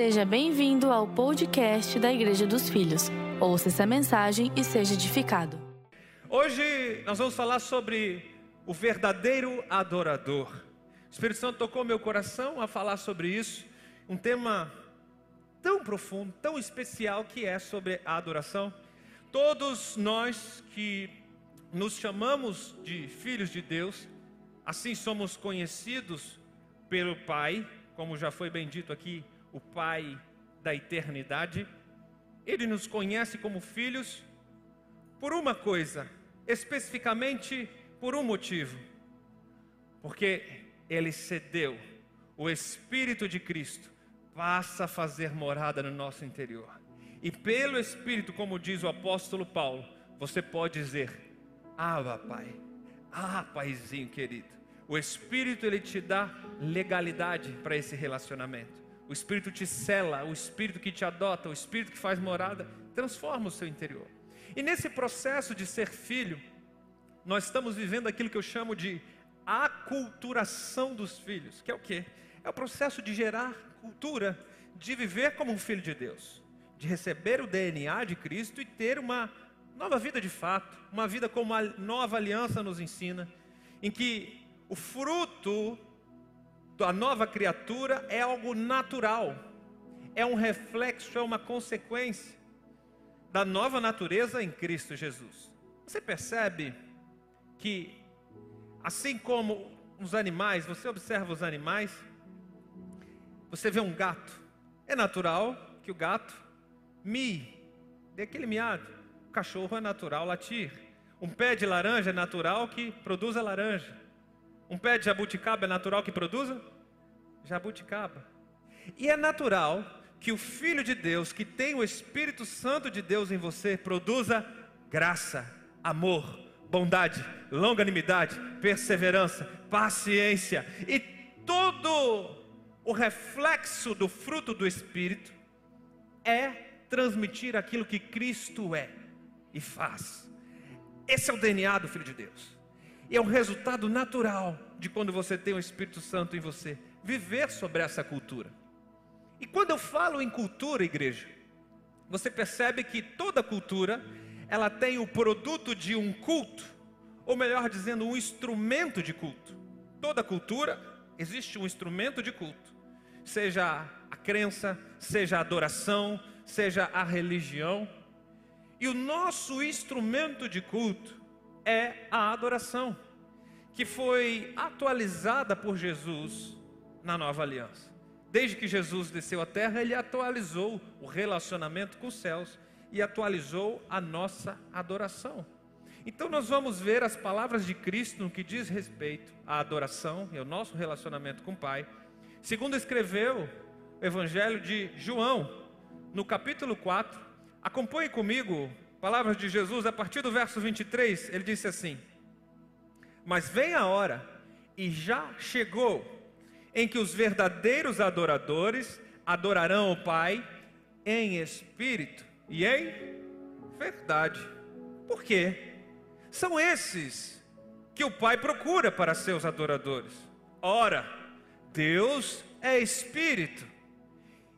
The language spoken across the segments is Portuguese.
Seja bem-vindo ao podcast da Igreja dos Filhos. Ouça essa mensagem e seja edificado. Hoje nós vamos falar sobre o verdadeiro adorador. O Espírito Santo tocou meu coração a falar sobre isso, um tema tão profundo, tão especial que é sobre a adoração. Todos nós que nos chamamos de filhos de Deus, assim somos conhecidos pelo Pai, como já foi bem dito aqui, o Pai da eternidade. Ele nos conhece como filhos por uma coisa, especificamente por um motivo. Porque ele cedeu o Espírito de Cristo passa a fazer morada no nosso interior. E pelo Espírito, como diz o apóstolo Paulo, você pode dizer: Ah, Pai, ah, Paizinho querido. O Espírito ele te dá legalidade para esse relacionamento. O Espírito te cela, o Espírito que te adota, o Espírito que faz morada, transforma o seu interior. E nesse processo de ser filho, nós estamos vivendo aquilo que eu chamo de aculturação dos filhos, que é o quê? É o processo de gerar cultura, de viver como um filho de Deus, de receber o DNA de Cristo e ter uma nova vida de fato, uma vida como a nova aliança nos ensina, em que o fruto da nova criatura é algo natural, é um reflexo, é uma consequência da nova natureza em Cristo Jesus. Você percebe que, assim como os animais, você observa os animais, você vê um gato, é natural que o gato mie, dê aquele miado. O cachorro é natural latir. Um pé de laranja é natural que produza laranja. Um pé de jabuticaba é natural que produza jabuticaba. E é natural que o Filho de Deus, que tem o Espírito Santo de Deus em você, produza graça, amor, bondade, longanimidade, perseverança, paciência e todo o reflexo do fruto do Espírito é transmitir aquilo que Cristo é e faz. Esse é o DNA do Filho de Deus. E é um resultado natural de quando você tem o Espírito Santo em você, viver sobre essa cultura. E quando eu falo em cultura, igreja, você percebe que toda cultura, ela tem o produto de um culto, ou melhor dizendo, um instrumento de culto. Toda cultura existe um instrumento de culto, seja a crença, seja a adoração, seja a religião. E o nosso instrumento de culto é a adoração, que foi atualizada por Jesus na nova aliança. Desde que Jesus desceu à terra, ele atualizou o relacionamento com os céus e atualizou a nossa adoração. Então nós vamos ver as palavras de Cristo no que diz respeito à adoração e ao nosso relacionamento com o Pai. Segundo escreveu o Evangelho de João, no capítulo 4, acompanhe comigo palavras de Jesus a partir do verso 23, ele disse assim: Mas vem a hora, e já chegou, em que os verdadeiros adoradores adorarão o Pai em espírito e em verdade. Por quê? São esses que o Pai procura para seus adoradores. Ora, Deus é espírito.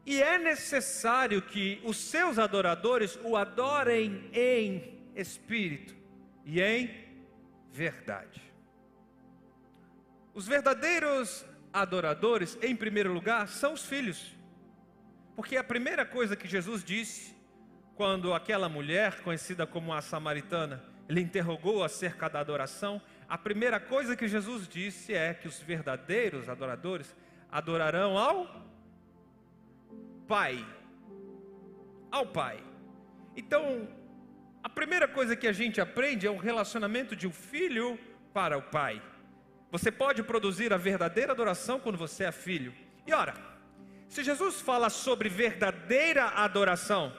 E é necessário que os seus adoradores o adorem em espírito e em verdade. Os verdadeiros adoradores, em primeiro lugar, são os filhos. Porque a primeira coisa que Jesus disse quando aquela mulher, conhecida como a samaritana, ele interrogou acerca da adoração, a primeira coisa que Jesus disse é que os verdadeiros adoradores adorarão ao Pai. Ao Pai. Então, a primeira coisa que a gente aprende é o relacionamento de um filho para o Pai. Você pode produzir a verdadeira adoração quando você é filho. E ora, se Jesus fala sobre verdadeira adoração,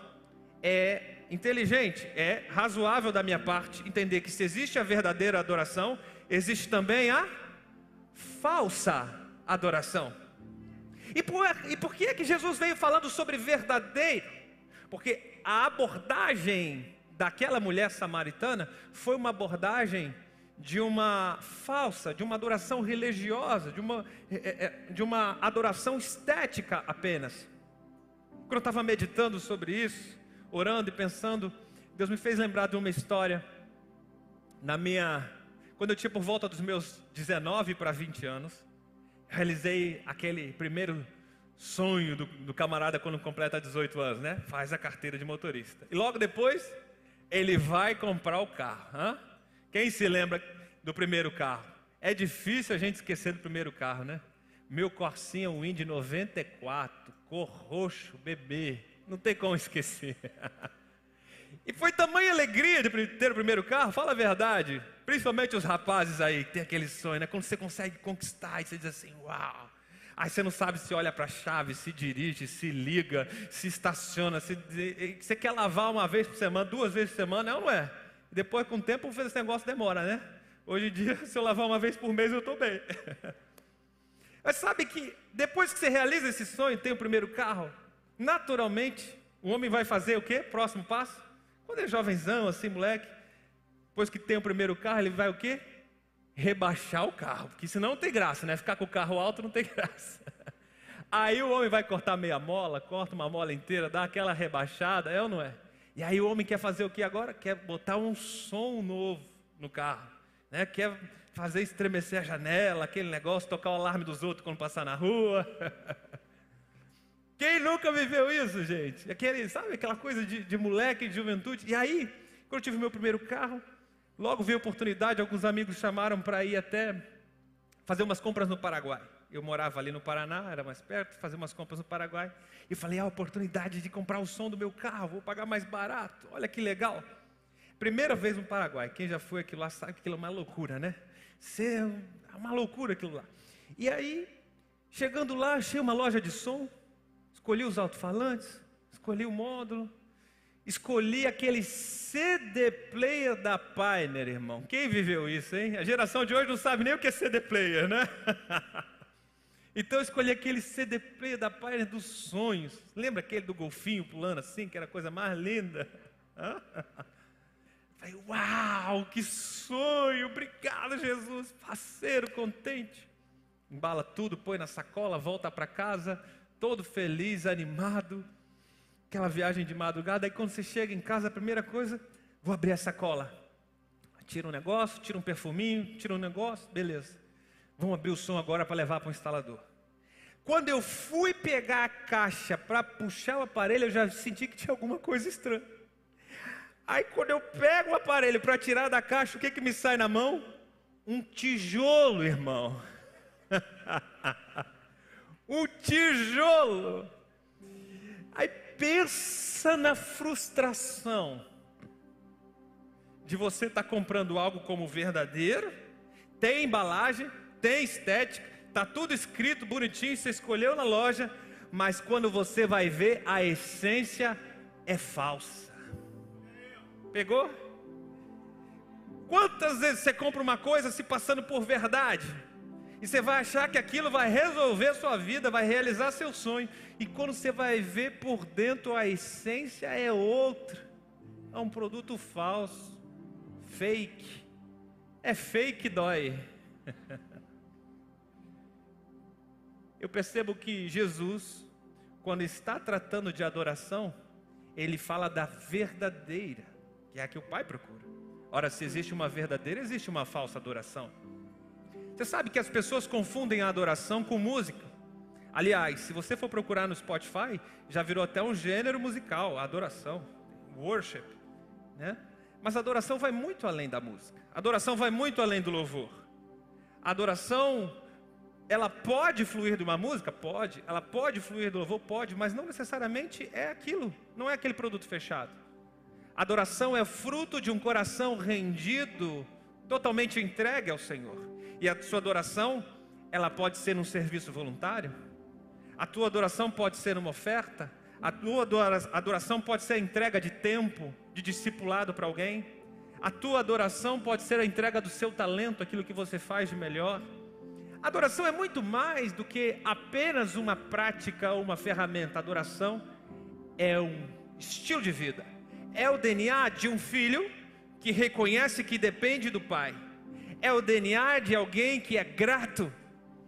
é inteligente, é razoável da minha parte entender que se existe a verdadeira adoração, existe também a falsa adoração. E por, e por que é que Jesus veio falando sobre verdadeiro? Porque a abordagem daquela mulher samaritana foi uma abordagem de uma falsa, de uma adoração religiosa, de uma, é, é, de uma adoração estética apenas. quando eu estava meditando sobre isso, orando e pensando, Deus me fez lembrar de uma história na minha quando eu tinha por volta dos meus 19 para 20 anos, realizei aquele primeiro sonho do, do, camarada quando completa 18 anos, né? Faz a carteira de motorista. E logo depois, ele vai comprar o carro. Hã? Quem se lembra do primeiro carro? É difícil a gente esquecer do primeiro carro, né? Meu Corsinha Wind 94, cor roxo, bebê. Não tem como esquecer. E foi tamanha alegria de ter o primeiro carro, fala a verdade. Principalmente os rapazes aí, que tem aquele sonho, né? Quando você consegue conquistar e você diz assim, uau. Aí você não sabe se olha para a chave, se dirige, se liga, se estaciona, se... você quer lavar uma vez por semana, duas vezes por semana, não, não é? Depois, com o tempo, esse negócio demora, né? Hoje em dia, se eu lavar uma vez por mês, eu estou bem. Mas sabe que depois que você realiza esse sonho, tem o primeiro carro, naturalmente, o homem vai fazer o quê? Próximo passo? Quando é jovenzão, assim, moleque, depois que tem o primeiro carro, ele vai o quê? Rebaixar o carro, porque senão não tem graça, né? Ficar com o carro alto não tem graça. Aí o homem vai cortar meia mola, corta uma mola inteira, dá aquela rebaixada, é ou não é? E aí o homem quer fazer o que agora? Quer botar um som novo no carro, né? Quer fazer estremecer a janela, aquele negócio, tocar o alarme dos outros quando passar na rua. Quem nunca viveu isso, gente? Aquele, sabe aquela coisa de, de moleque, de juventude? E aí, quando eu tive meu primeiro carro, logo veio a oportunidade, alguns amigos chamaram para ir até fazer umas compras no Paraguai. Eu morava ali no Paraná, era mais perto, fazer umas compras no Paraguai. E falei, a oportunidade de comprar o som do meu carro, vou pagar mais barato. Olha que legal. Primeira vez no Paraguai, quem já foi aquilo lá sabe que aquilo é uma loucura, né? é uma loucura aquilo lá. E aí, chegando lá, achei uma loja de som, escolhi os alto-falantes, escolhi o módulo, escolhi aquele CD player da Pioneer, irmão. Quem viveu isso, hein? A geração de hoje não sabe nem o que é CD player, né? então eu escolhi aquele CD player da Pioneer dos sonhos. Lembra aquele do golfinho pulando assim, que era a coisa mais linda? Falei, uau, que sonho, obrigado Jesus, parceiro, contente. Embala tudo, põe na sacola, volta para casa, todo feliz, animado, aquela viagem de madrugada. Aí quando você chega em casa, a primeira coisa, vou abrir a sacola. Tira um negócio, tira um perfuminho, tira um negócio, beleza. Vamos abrir o som agora para levar para o instalador. Quando eu fui pegar a caixa para puxar o aparelho, eu já senti que tinha alguma coisa estranha. Aí quando eu pego o aparelho para tirar da caixa, o que que me sai na mão? Um tijolo, irmão. um tijolo. Aí pensa na frustração de você estar tá comprando algo como verdadeiro, tem embalagem, tem estética, tá tudo escrito bonitinho, você escolheu na loja, mas quando você vai ver a essência é falsa. Pegou? Quantas vezes você compra uma coisa se passando por verdade? E você vai achar que aquilo vai resolver sua vida, vai realizar seu sonho. E quando você vai ver por dentro, a essência é outra. É um produto falso, fake. É fake dói. Eu percebo que Jesus, quando está tratando de adoração, ele fala da verdadeira, que é a que o Pai procura. Ora, se existe uma verdadeira, existe uma falsa adoração. Você sabe que as pessoas confundem a adoração com música. Aliás, se você for procurar no Spotify, já virou até um gênero musical, a adoração, worship, né? Mas a adoração vai muito além da música. A adoração vai muito além do louvor. A adoração, ela pode fluir de uma música? Pode. Ela pode fluir do louvor? Pode, mas não necessariamente é aquilo, não é aquele produto fechado. Adoração é fruto de um coração rendido, totalmente entregue ao Senhor. E a sua adoração, ela pode ser um serviço voluntário. A tua adoração pode ser uma oferta. A tua adoração pode ser a entrega de tempo, de discipulado para alguém. A tua adoração pode ser a entrega do seu talento, aquilo que você faz de melhor. Adoração é muito mais do que apenas uma prática ou uma ferramenta. Adoração é um estilo de vida. É o DNA de um filho que reconhece que depende do pai é o DNA de alguém que é grato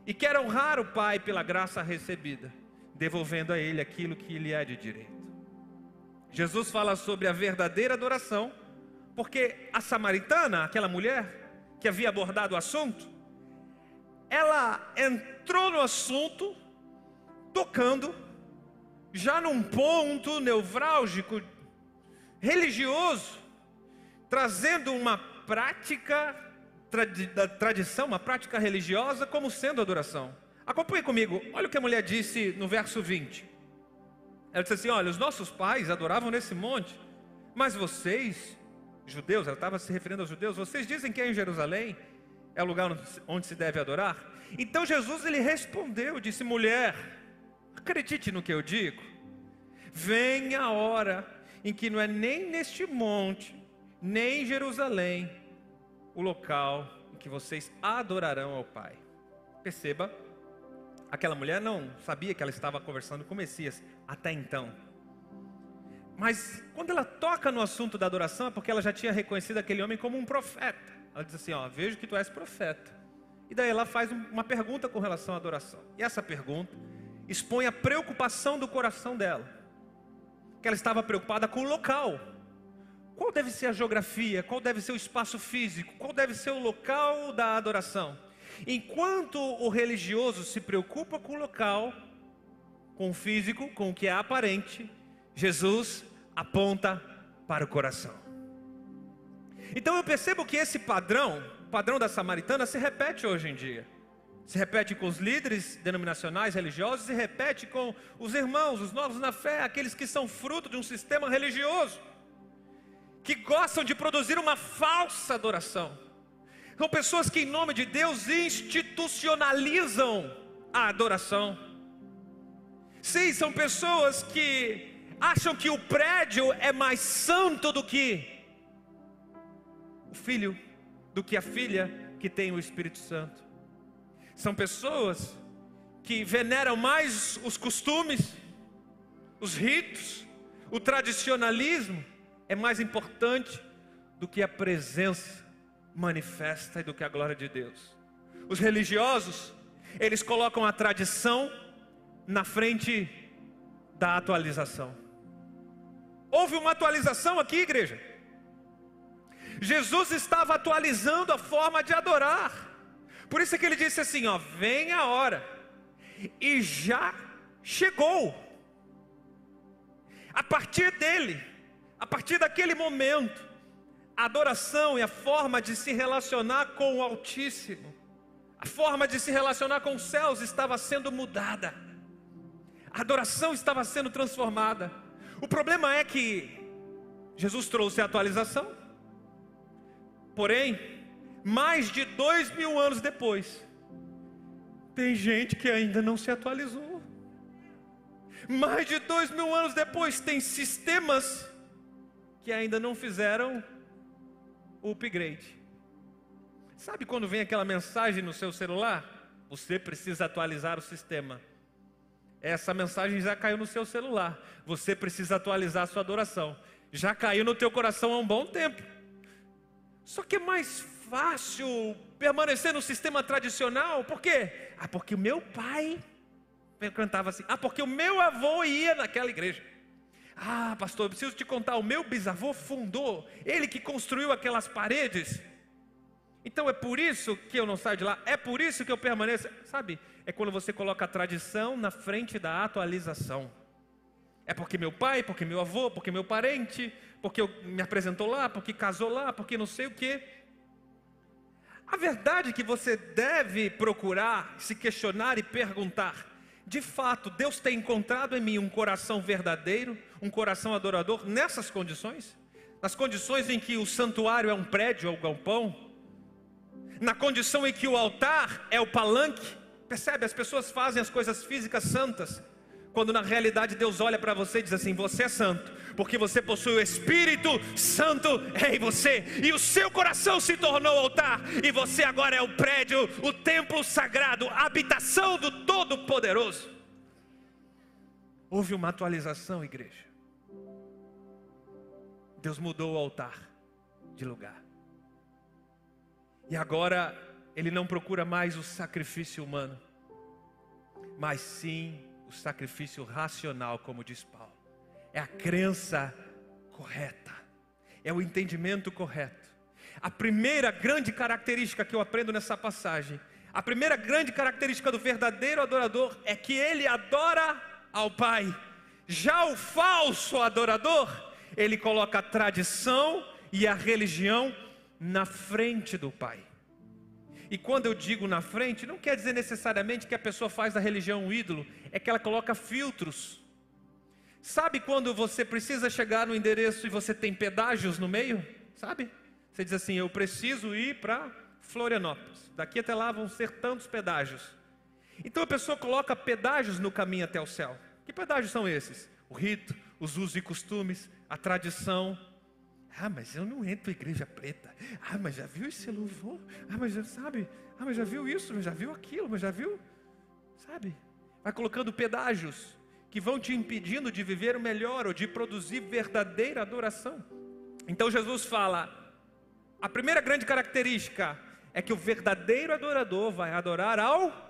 e quer honrar o Pai pela graça recebida. devolvendo a ele aquilo que lhe é de direito. Jesus fala sobre a verdadeira adoração, porque a samaritana, aquela mulher que havia abordado o assunto, ela entrou no assunto tocando já num ponto nevrálgico religioso, trazendo uma prática da tradição, uma prática religiosa como sendo adoração. Acompanhe comigo, olha o que a mulher disse no verso 20. Ela disse assim: Olha, os nossos pais adoravam nesse monte, mas vocês, judeus, ela estava se referindo aos judeus, vocês dizem que é em Jerusalém, é o lugar onde se deve adorar? Então Jesus ele respondeu, disse: Mulher, acredite no que eu digo, vem a hora em que não é nem neste monte, nem em Jerusalém, o local em que vocês adorarão ao Pai. Perceba, aquela mulher não sabia que ela estava conversando com o Messias até então. Mas quando ela toca no assunto da adoração, é porque ela já tinha reconhecido aquele homem como um profeta. Ela diz assim: Ó, vejo que tu és profeta. E daí ela faz uma pergunta com relação à adoração. E essa pergunta expõe a preocupação do coração dela. Que ela estava preocupada com o local. Qual deve ser a geografia? Qual deve ser o espaço físico? Qual deve ser o local da adoração? Enquanto o religioso se preocupa com o local, com o físico, com o que é aparente, Jesus aponta para o coração. Então eu percebo que esse padrão, o padrão da samaritana, se repete hoje em dia. Se repete com os líderes denominacionais religiosos, se repete com os irmãos, os novos na fé, aqueles que são fruto de um sistema religioso, que gostam de produzir uma falsa adoração. São pessoas que, em nome de Deus, institucionalizam a adoração. Sim, são pessoas que acham que o prédio é mais santo do que filho, do que a filha que tem o Espírito Santo. São pessoas que veneram mais os costumes, os ritos, o tradicionalismo é mais importante do que a presença manifesta e do que a glória de Deus. Os religiosos, eles colocam a tradição na frente da atualização. Houve uma atualização aqui, igreja. Jesus estava atualizando a forma de adorar. Por isso é que ele disse assim: ó, vem a hora. E já chegou. A partir dele, a partir daquele momento, a adoração e a forma de se relacionar com o Altíssimo, a forma de se relacionar com os céus estava sendo mudada. A adoração estava sendo transformada. O problema é que Jesus trouxe a atualização, porém, mais de dois mil anos depois, tem gente que ainda não se atualizou. Mais de dois mil anos depois, tem sistemas que ainda não fizeram o upgrade. Sabe quando vem aquela mensagem no seu celular? Você precisa atualizar o sistema. Essa mensagem já caiu no seu celular. Você precisa atualizar a sua adoração. Já caiu no teu coração há um bom tempo. Só que é mais fácil permanecer no sistema tradicional. Por quê? Ah, porque o meu pai cantava assim. Ah, porque o meu avô ia naquela igreja. Ah, pastor, eu preciso te contar, o meu bisavô fundou, ele que construiu aquelas paredes. Então é por isso que eu não saio de lá, é por isso que eu permaneço. Sabe, é quando você coloca a tradição na frente da atualização. É porque meu pai, porque meu avô, porque meu parente, porque me apresentou lá, porque casou lá, porque não sei o quê. A verdade é que você deve procurar, se questionar e perguntar: de fato, Deus tem encontrado em mim um coração verdadeiro, um coração adorador nessas condições? Nas condições em que o santuário é um prédio ou um galpão? Na condição em que o altar é o palanque? Percebe? As pessoas fazem as coisas físicas santas, quando na realidade Deus olha para você e diz assim: Você é santo, porque você possui o Espírito Santo em você, e o seu coração se tornou altar, e você agora é o prédio, o templo sagrado, a habitação do Todo-Poderoso. Houve uma atualização, igreja. Deus mudou o altar de lugar. E agora ele não procura mais o sacrifício humano, mas sim o sacrifício racional, como diz Paulo. É a crença correta, é o entendimento correto. A primeira grande característica que eu aprendo nessa passagem, a primeira grande característica do verdadeiro adorador é que ele adora ao Pai. Já o falso adorador, ele coloca a tradição e a religião na frente do Pai. E quando eu digo na frente, não quer dizer necessariamente que a pessoa faz da religião um ídolo, é que ela coloca filtros. Sabe quando você precisa chegar no endereço e você tem pedágios no meio? Sabe? Você diz assim: Eu preciso ir para Florianópolis. Daqui até lá vão ser tantos pedágios. Então a pessoa coloca pedágios no caminho até o céu. Que pedágios são esses? O rito, os usos e costumes, a tradição, ah, mas eu não entro igreja preta. Ah, mas já viu esse louvor? Ah, mas já sabe? Ah, mas já viu isso? Mas já viu aquilo? Mas já viu? Sabe? Vai colocando pedágios que vão te impedindo de viver o melhor ou de produzir verdadeira adoração. Então Jesus fala: a primeira grande característica é que o verdadeiro adorador vai adorar ao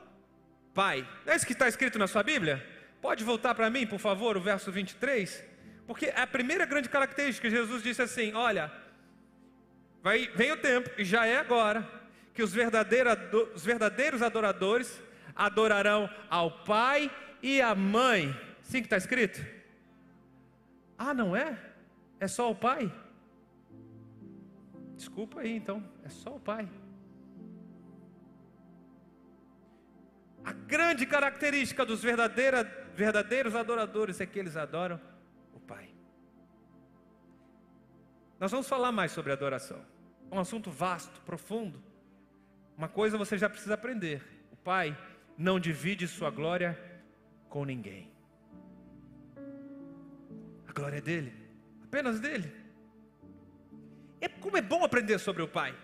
Pai. Não é isso que está escrito na sua Bíblia? Pode voltar para mim, por favor, o verso 23? Porque a primeira grande característica, Jesus disse assim: Olha, vai, vem o tempo, e já é agora, que os verdadeiros, os verdadeiros adoradores adorarão ao pai e à mãe. Sim que está escrito? Ah, não é? É só o pai? Desculpa aí então, é só o pai. A grande característica dos verdadeiros adoradores é que eles adoram Nós vamos falar mais sobre adoração. É um assunto vasto, profundo. Uma coisa você já precisa aprender: o Pai não divide sua glória com ninguém. A glória é dele, apenas dele. É como é bom aprender sobre o Pai.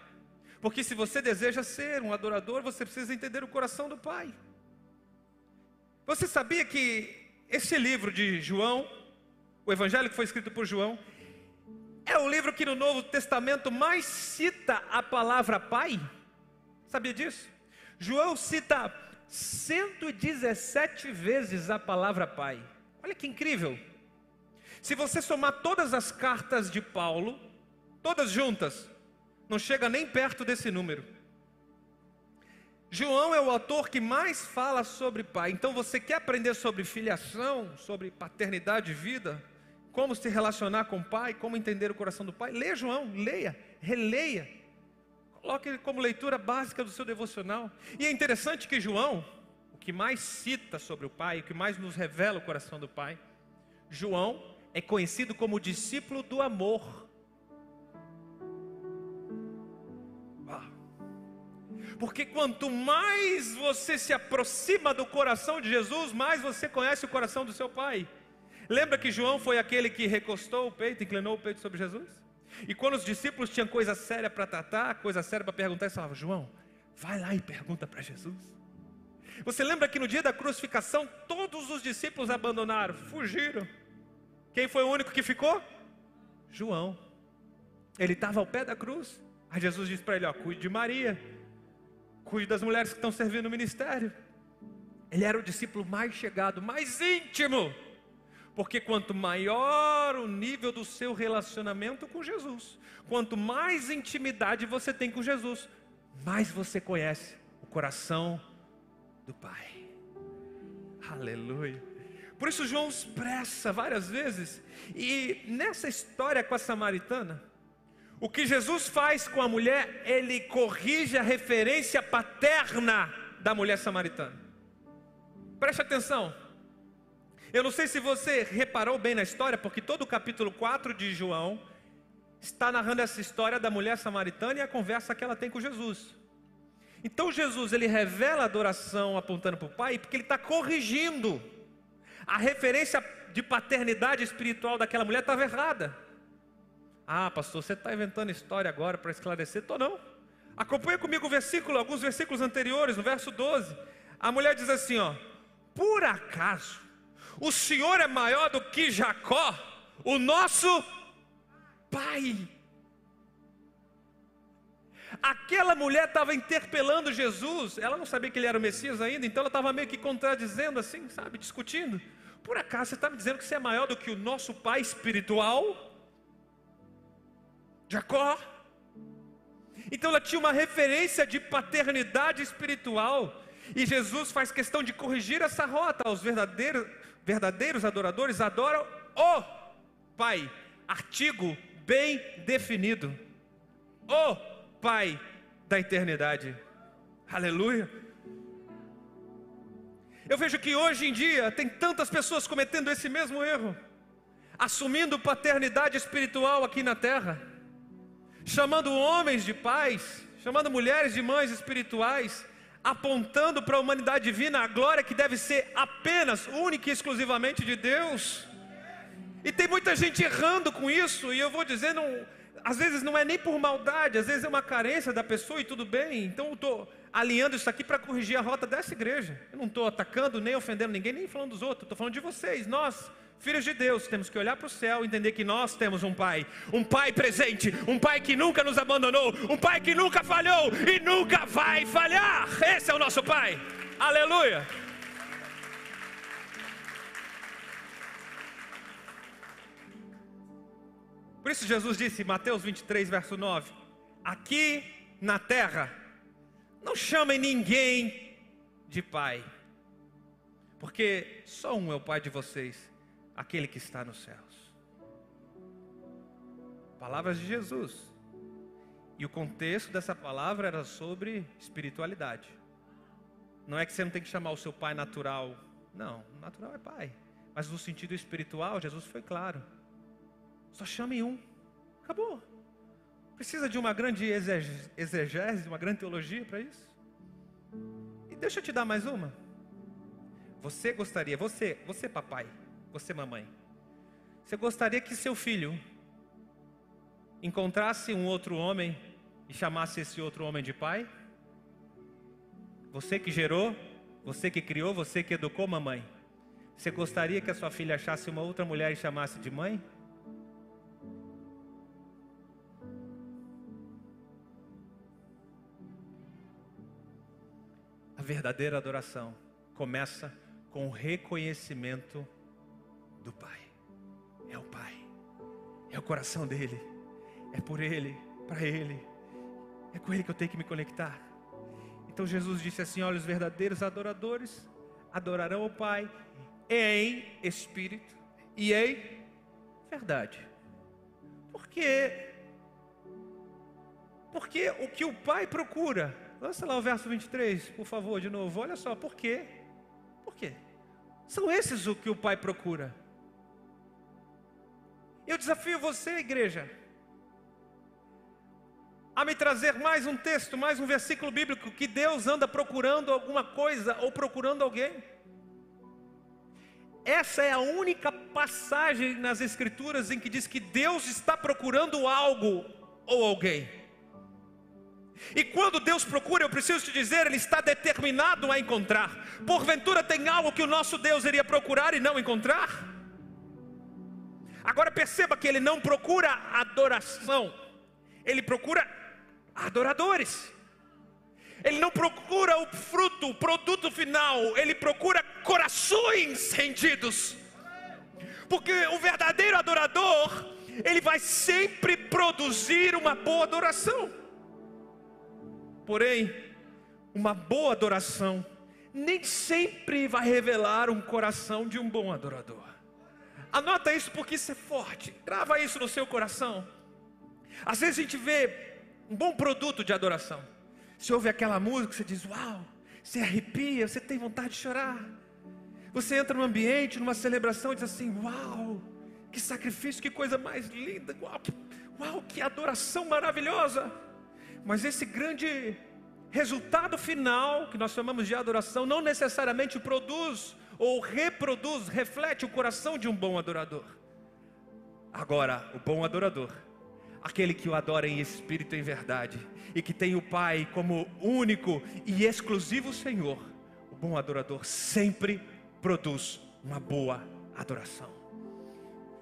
Porque se você deseja ser um adorador, você precisa entender o coração do Pai. Você sabia que esse livro de João o evangelho que foi escrito por João, é o livro que no Novo Testamento mais cita a palavra Pai. Sabia disso? João cita 117 vezes a palavra Pai. Olha que incrível. Se você somar todas as cartas de Paulo, todas juntas, não chega nem perto desse número. João é o autor que mais fala sobre pai. Então você quer aprender sobre filiação, sobre paternidade e vida? Como se relacionar com o pai, como entender o coração do pai. Leia João, leia, releia. Coloque como leitura básica do seu devocional. E é interessante que João, o que mais cita sobre o pai, o que mais nos revela o coração do pai, João é conhecido como discípulo do amor. Porque quanto mais você se aproxima do coração de Jesus, mais você conhece o coração do seu pai. Lembra que João foi aquele que recostou o peito, inclinou o peito sobre Jesus? E quando os discípulos tinham coisa séria para tratar, coisa séria para perguntar, eles falavam: João, vai lá e pergunta para Jesus. Você lembra que no dia da crucificação, todos os discípulos abandonaram, fugiram. Quem foi o único que ficou? João. Ele estava ao pé da cruz. Aí Jesus disse para ele: ó, cuide de Maria, cuide das mulheres que estão servindo no ministério. Ele era o discípulo mais chegado, mais íntimo porque quanto maior o nível do seu relacionamento com Jesus, quanto mais intimidade você tem com Jesus, mais você conhece o coração do Pai. Aleluia. Por isso João expressa várias vezes, e nessa história com a samaritana, o que Jesus faz com a mulher, ele corrige a referência paterna da mulher samaritana. Preste atenção. Eu não sei se você reparou bem na história, porque todo o capítulo 4 de João está narrando essa história da mulher samaritana e a conversa que ela tem com Jesus. Então Jesus ele revela a adoração apontando para o Pai, porque ele está corrigindo a referência de paternidade espiritual daquela mulher estava errada. Ah, pastor, você está inventando história agora para esclarecer? Estou não. Acompanhe comigo o versículo, alguns versículos anteriores, no verso 12. A mulher diz assim: ó, por acaso o Senhor é maior do que Jacó, o nosso pai. Aquela mulher estava interpelando Jesus, ela não sabia que ele era o Messias ainda, então ela estava meio que contradizendo assim, sabe, discutindo. Por acaso você está me dizendo que você é maior do que o nosso pai espiritual? Jacó? Então ela tinha uma referência de paternidade espiritual. E Jesus faz questão de corrigir essa rota. Os verdadeiros, verdadeiros adoradores adoram o Pai. Artigo bem definido. O Pai da eternidade. Aleluia. Eu vejo que hoje em dia tem tantas pessoas cometendo esse mesmo erro, assumindo paternidade espiritual aqui na terra, chamando homens de pais, chamando mulheres de mães espirituais, apontando para a humanidade divina a glória que deve ser apenas, única e exclusivamente de Deus. E tem muita gente errando com isso, e eu vou dizer, não, às vezes não é nem por maldade, às vezes é uma carência da pessoa e tudo bem. Então eu estou alinhando isso aqui para corrigir a rota dessa igreja. Eu não estou atacando, nem ofendendo ninguém, nem falando dos outros. Estou falando de vocês, nós, filhos de Deus, temos que olhar para o céu e entender que nós temos um Pai, um Pai presente, um Pai que nunca nos abandonou, um Pai que nunca falhou e nunca vai falhar. Esse é o nosso Pai. Aleluia. Por isso Jesus disse, Mateus 23, verso 9: Aqui na terra, não chamem ninguém de pai, porque só um é o pai de vocês, aquele que está nos céus. Palavras de Jesus. E o contexto dessa palavra era sobre espiritualidade. Não é que você não tem que chamar o seu pai natural. Não, natural é pai. Mas no sentido espiritual, Jesus foi claro. Só chame um. Acabou. Precisa de uma grande exegese, uma grande teologia para isso? E deixa eu te dar mais uma. Você gostaria, você, você papai, você mamãe, você gostaria que seu filho encontrasse um outro homem e chamasse esse outro homem de pai? Você que gerou, você que criou, você que educou, mamãe. Você gostaria que a sua filha achasse uma outra mulher e chamasse de mãe? A verdadeira adoração começa com o reconhecimento do Pai. É o Pai, é o coração dele, é por Ele, para Ele, é com Ele que eu tenho que me conectar. Então Jesus disse assim: Olha, os verdadeiros adoradores adorarão o Pai em espírito e em verdade. Porque porque o que o Pai procura Lança lá o verso 23, por favor, de novo. Olha só, por quê? Por quê? São esses o que o Pai procura. Eu desafio você, igreja, a me trazer mais um texto, mais um versículo bíblico que Deus anda procurando alguma coisa ou procurando alguém. Essa é a única passagem nas Escrituras em que diz que Deus está procurando algo ou alguém. E quando Deus procura, eu preciso te dizer, Ele está determinado a encontrar. Porventura tem algo que o nosso Deus iria procurar e não encontrar? Agora perceba que Ele não procura adoração, Ele procura adoradores. Ele não procura o fruto, o produto final, Ele procura corações rendidos. Porque o verdadeiro adorador, ele vai sempre produzir uma boa adoração. Porém, uma boa adoração nem sempre vai revelar um coração de um bom adorador. Anota isso porque isso é forte. Grava isso no seu coração. Às vezes a gente vê um bom produto de adoração. Você ouve aquela música, você diz: "Uau!", você arrepia, você tem vontade de chorar. Você entra num ambiente, numa celebração e diz assim: "Uau! Que sacrifício, que coisa mais linda! Uau, uau que adoração maravilhosa!" Mas esse grande resultado final, que nós chamamos de adoração, não necessariamente produz ou reproduz, reflete o coração de um bom adorador. Agora, o bom adorador, aquele que o adora em espírito e em verdade, e que tem o Pai como único e exclusivo Senhor, o bom adorador sempre produz uma boa adoração.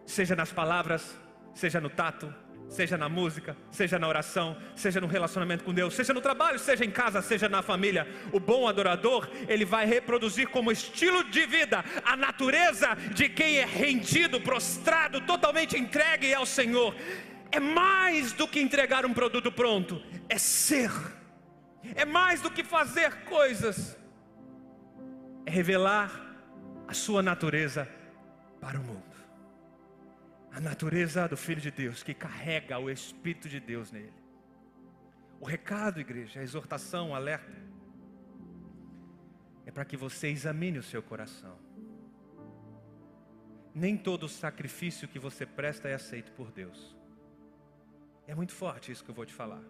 Seja nas palavras, seja no tato, seja na música, seja na oração, seja no relacionamento com Deus, seja no trabalho, seja em casa, seja na família. O bom adorador, ele vai reproduzir como estilo de vida a natureza de quem é rendido, prostrado, totalmente entregue ao Senhor. É mais do que entregar um produto pronto, é ser. É mais do que fazer coisas. É revelar a sua natureza para o mundo a natureza do Filho de Deus, que carrega o Espírito de Deus nele. O recado, igreja, a exortação, o alerta, é para que você examine o seu coração. Nem todo sacrifício que você presta é aceito por Deus. É muito forte isso que eu vou te falar.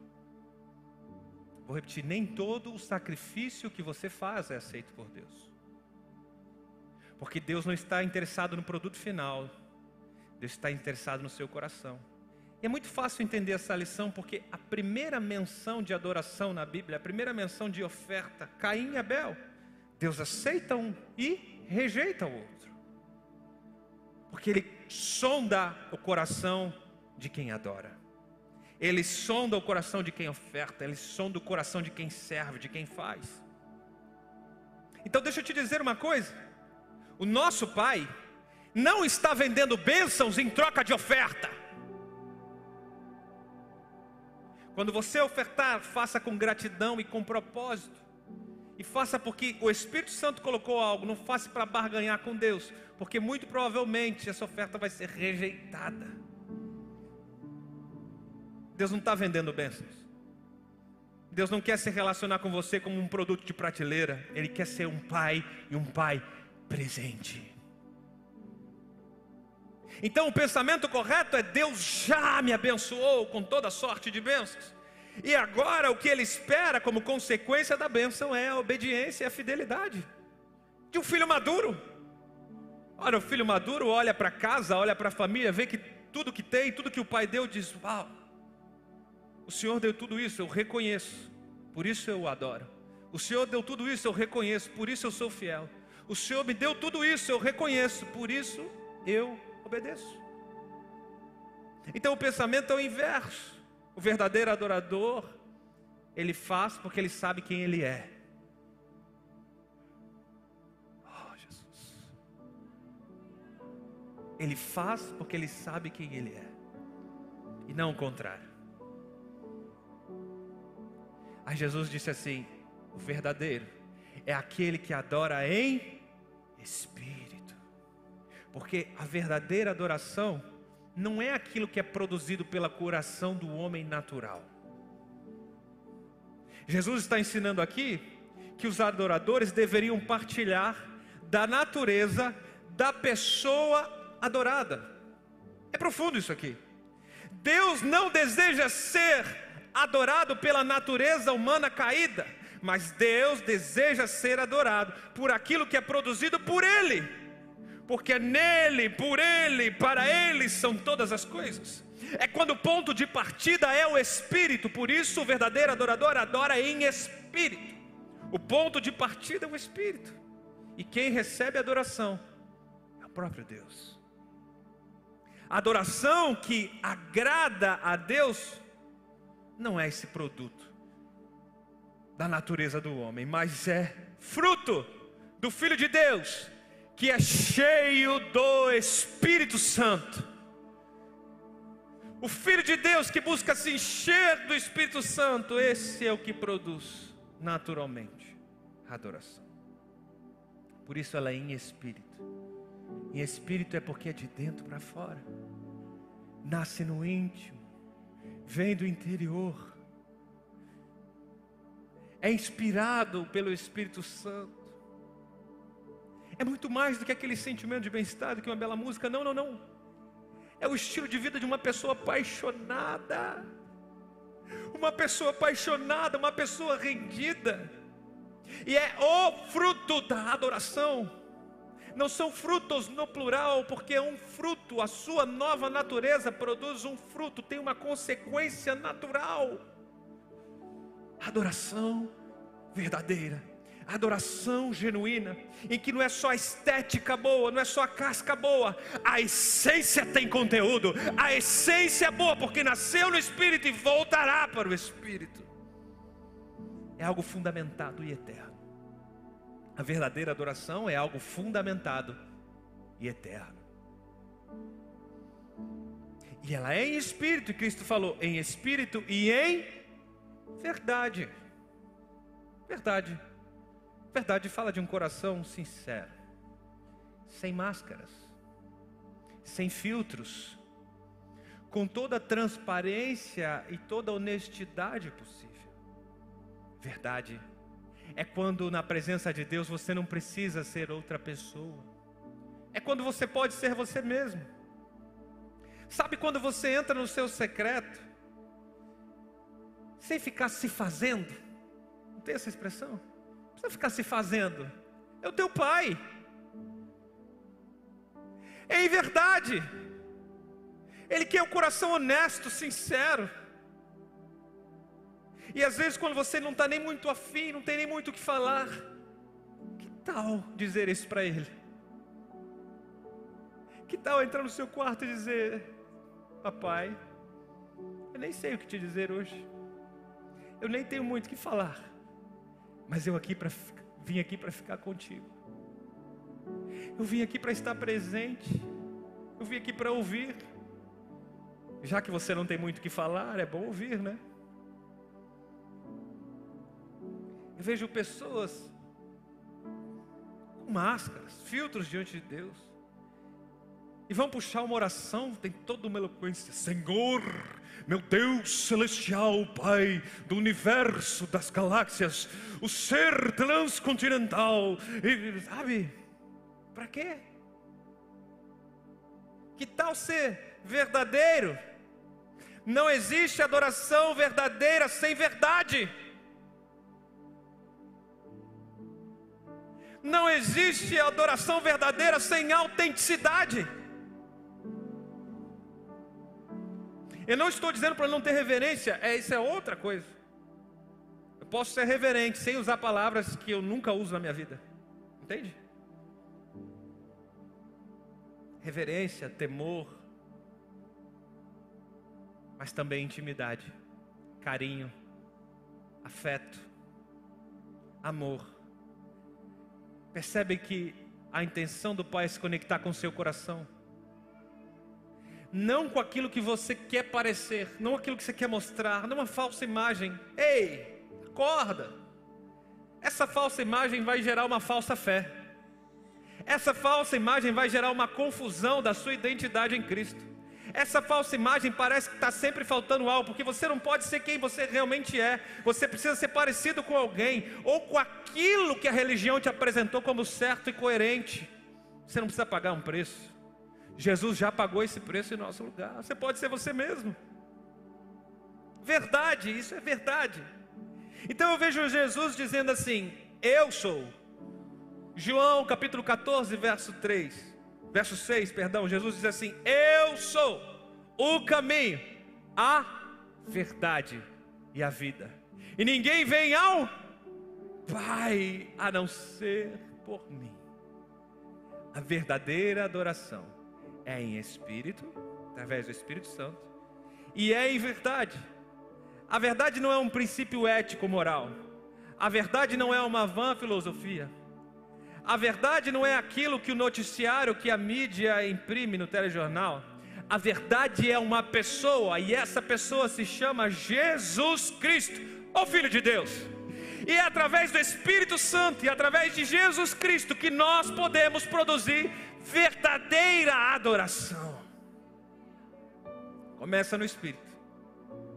Vou repetir: nem todo o sacrifício que você faz é aceito por Deus. Porque Deus não está interessado no produto final, Deus está interessado no seu coração. E é muito fácil entender essa lição porque a primeira menção de adoração na Bíblia, a primeira menção de oferta, Caim e Abel, Deus aceita um e rejeita o outro. Porque ele sonda o coração de quem adora. Ele sonda o coração de quem oferta, ele sonda o coração de quem serve, de quem faz. Então deixa eu te dizer uma coisa. O nosso Pai, não está vendendo bênçãos em troca de oferta. Quando você ofertar, faça com gratidão e com propósito. E faça porque o Espírito Santo colocou algo, não faça para barganhar com Deus, porque muito provavelmente essa oferta vai ser rejeitada. Deus não está vendendo bênçãos. Deus não quer se relacionar com você como um produto de prateleira, Ele quer ser um pai e um pai presente. Então o pensamento correto é: Deus já me abençoou com toda sorte de bênçãos. E agora o que ele espera como consequência da bênção é a obediência e a fidelidade de um filho maduro. Ora, o filho maduro olha para casa, olha para a família, vê que tudo que tem, tudo que o pai deu, diz: Uau, o Senhor deu tudo isso, eu reconheço, por isso eu o adoro. O Senhor deu tudo isso, eu reconheço, por isso eu sou fiel. O Senhor me deu tudo isso, eu reconheço, por isso eu obedeço. Então o pensamento é o inverso. O verdadeiro adorador, ele faz porque ele sabe quem ele é. Oh, Jesus. Ele faz porque ele sabe quem ele é. E não o contrário. Aí Jesus disse assim: o verdadeiro é aquele que adora em espírito. Porque a verdadeira adoração não é aquilo que é produzido pela coração do homem natural. Jesus está ensinando aqui que os adoradores deveriam partilhar da natureza da pessoa adorada. É profundo isso aqui. Deus não deseja ser adorado pela natureza humana caída, mas Deus deseja ser adorado por aquilo que é produzido por Ele porque nele, por ele, para ele são todas as coisas. É quando o ponto de partida é o Espírito, por isso o verdadeiro adorador adora em Espírito. O ponto de partida é o Espírito, e quem recebe a adoração é o próprio Deus. A adoração que agrada a Deus não é esse produto da natureza do homem, mas é fruto do Filho de Deus que é cheio do Espírito Santo. O Filho de Deus que busca se encher do Espírito Santo, esse é o que produz naturalmente a adoração. Por isso ela é em espírito. Em espírito é porque é de dentro para fora. Nasce no íntimo, vem do interior. É inspirado pelo Espírito Santo é muito mais do que aquele sentimento de bem-estar, do que uma bela música. Não, não, não. É o estilo de vida de uma pessoa apaixonada. Uma pessoa apaixonada, uma pessoa rendida. E é o fruto da adoração. Não são frutos no plural, porque é um fruto, a sua nova natureza produz um fruto, tem uma consequência natural. Adoração verdadeira adoração genuína, em que não é só a estética boa, não é só a casca boa, a essência tem conteúdo, a essência é boa, porque nasceu no Espírito e voltará para o Espírito. É algo fundamentado e eterno. A verdadeira adoração é algo fundamentado e eterno. E ela é em espírito, Cristo falou, em espírito e em verdade. Verdade. Verdade fala de um coração sincero, sem máscaras, sem filtros, com toda a transparência e toda a honestidade possível. Verdade é quando na presença de Deus você não precisa ser outra pessoa, é quando você pode ser você mesmo. Sabe quando você entra no seu secreto, sem ficar se fazendo? Não tem essa expressão? Precisa ficar se fazendo. É o teu pai. É em verdade. Ele quer um coração honesto, sincero. E às vezes, quando você não está nem muito afim, não tem nem muito o que falar, que tal dizer isso para ele? Que tal entrar no seu quarto e dizer: Papai, eu nem sei o que te dizer hoje, eu nem tenho muito o que falar, mas eu aqui pra, vim aqui para ficar contigo. Eu vim aqui para estar presente. Eu vim aqui para ouvir. Já que você não tem muito o que falar, é bom ouvir, né? Eu vejo pessoas com máscaras, filtros diante de Deus. E vão puxar uma oração, tem toda uma eloquência. Senhor, meu Deus celestial, Pai do universo, das galáxias, o ser transcontinental, e, sabe? Para quê? Que tal ser verdadeiro? Não existe adoração verdadeira sem verdade. Não existe adoração verdadeira sem autenticidade. Eu não estou dizendo para não ter reverência, é, isso é outra coisa. Eu posso ser reverente sem usar palavras que eu nunca uso na minha vida. Entende? Reverência, temor, mas também intimidade, carinho, afeto, amor. Percebe que a intenção do Pai é se conectar com o seu coração não com aquilo que você quer parecer, não aquilo que você quer mostrar, não uma falsa imagem. Ei, acorda! Essa falsa imagem vai gerar uma falsa fé. Essa falsa imagem vai gerar uma confusão da sua identidade em Cristo. Essa falsa imagem parece que está sempre faltando algo, porque você não pode ser quem você realmente é. Você precisa ser parecido com alguém, ou com aquilo que a religião te apresentou como certo e coerente. Você não precisa pagar um preço. Jesus já pagou esse preço em nosso lugar. Você pode ser você mesmo. Verdade, isso é verdade. Então eu vejo Jesus dizendo assim: Eu sou. João capítulo 14, verso 3, verso 6, perdão. Jesus diz assim: Eu sou o caminho, a verdade e a vida. E ninguém vem ao Pai a não ser por mim. A verdadeira adoração é em espírito, através do Espírito Santo, e é em verdade. A verdade não é um princípio ético moral. A verdade não é uma vã filosofia. A verdade não é aquilo que o noticiário, que a mídia imprime no telejornal. A verdade é uma pessoa, e essa pessoa se chama Jesus Cristo, o Filho de Deus. E é através do Espírito Santo e através de Jesus Cristo que nós podemos produzir verdadeira adoração. Começa no Espírito,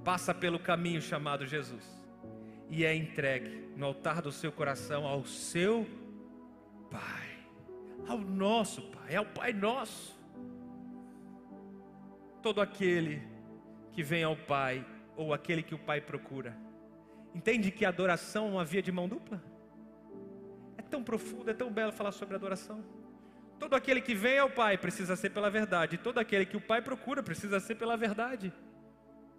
passa pelo caminho chamado Jesus e é entregue no altar do seu coração ao seu Pai, ao nosso Pai, ao Pai nosso. Todo aquele que vem ao Pai ou aquele que o Pai procura, entende que a adoração é uma via de mão dupla? É tão profundo, é tão belo falar sobre adoração. Todo aquele que vem ao Pai precisa ser pela verdade. Todo aquele que o Pai procura precisa ser pela verdade.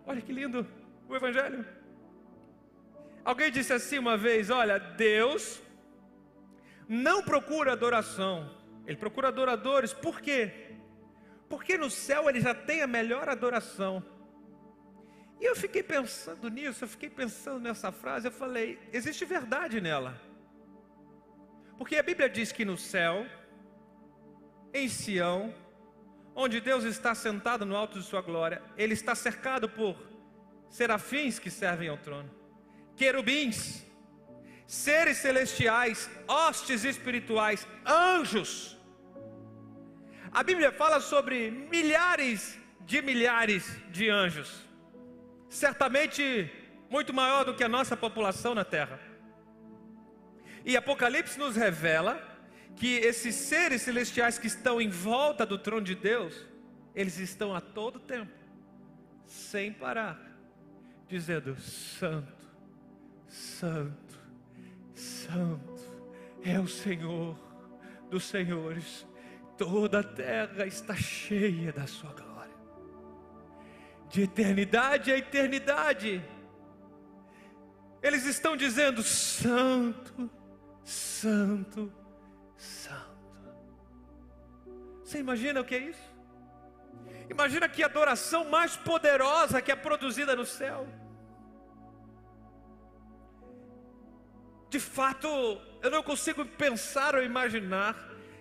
Olha que lindo o Evangelho. Alguém disse assim uma vez: Olha, Deus não procura adoração, ele procura adoradores. Por quê? Porque no céu ele já tem a melhor adoração. E eu fiquei pensando nisso, eu fiquei pensando nessa frase, eu falei, existe verdade nela. Porque a Bíblia diz que no céu, em Sião, onde Deus está sentado no alto de sua glória, ele está cercado por serafins que servem ao trono, querubins, seres celestiais, hostes espirituais, anjos. A Bíblia fala sobre milhares de milhares de anjos, certamente muito maior do que a nossa população na terra. E Apocalipse nos revela que esses seres celestiais que estão em volta do trono de Deus, eles estão a todo tempo, sem parar, dizendo: Santo, Santo, Santo é o Senhor dos Senhores, toda a terra está cheia da Sua glória, de eternidade a eternidade. Eles estão dizendo: Santo, Santo, Santo. Você imagina o que é isso? Imagina que adoração mais poderosa que é produzida no céu. De fato, eu não consigo pensar ou imaginar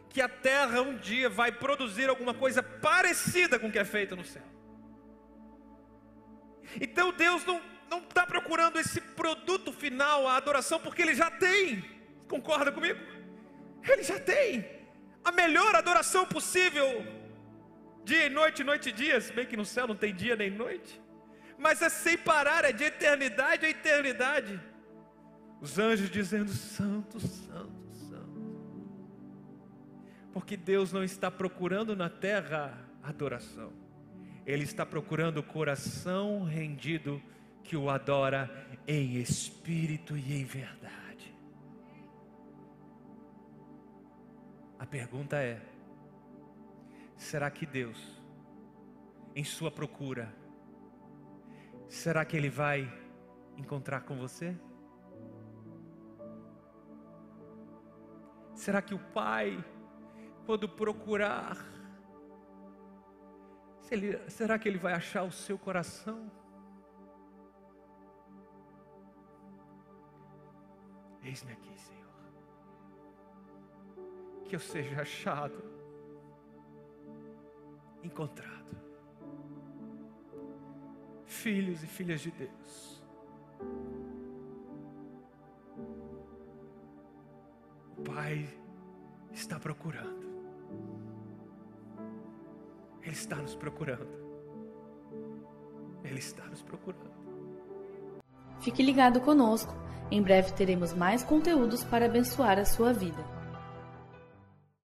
que a terra um dia vai produzir alguma coisa parecida com o que é feito no céu. Então Deus não está procurando esse produto final, a adoração, porque Ele já tem. Concorda comigo? Ele já tem a melhor adoração possível, dia e noite, noite e dia, se bem que no céu não tem dia nem noite, mas é sem parar, é de eternidade a eternidade. Os anjos dizendo: Santo, Santo, Santo. Porque Deus não está procurando na terra adoração, Ele está procurando o coração rendido que o adora em espírito e em verdade. Pergunta é: será que Deus, em sua procura, será que Ele vai encontrar com você? Será que o Pai, quando procurar, será que Ele vai achar o seu coração? Eis-me aqui, Senhor que eu seja achado, encontrado. Filhos e filhas de Deus. O Pai está procurando. Ele está nos procurando. Ele está nos procurando. Fique ligado conosco. Em breve teremos mais conteúdos para abençoar a sua vida.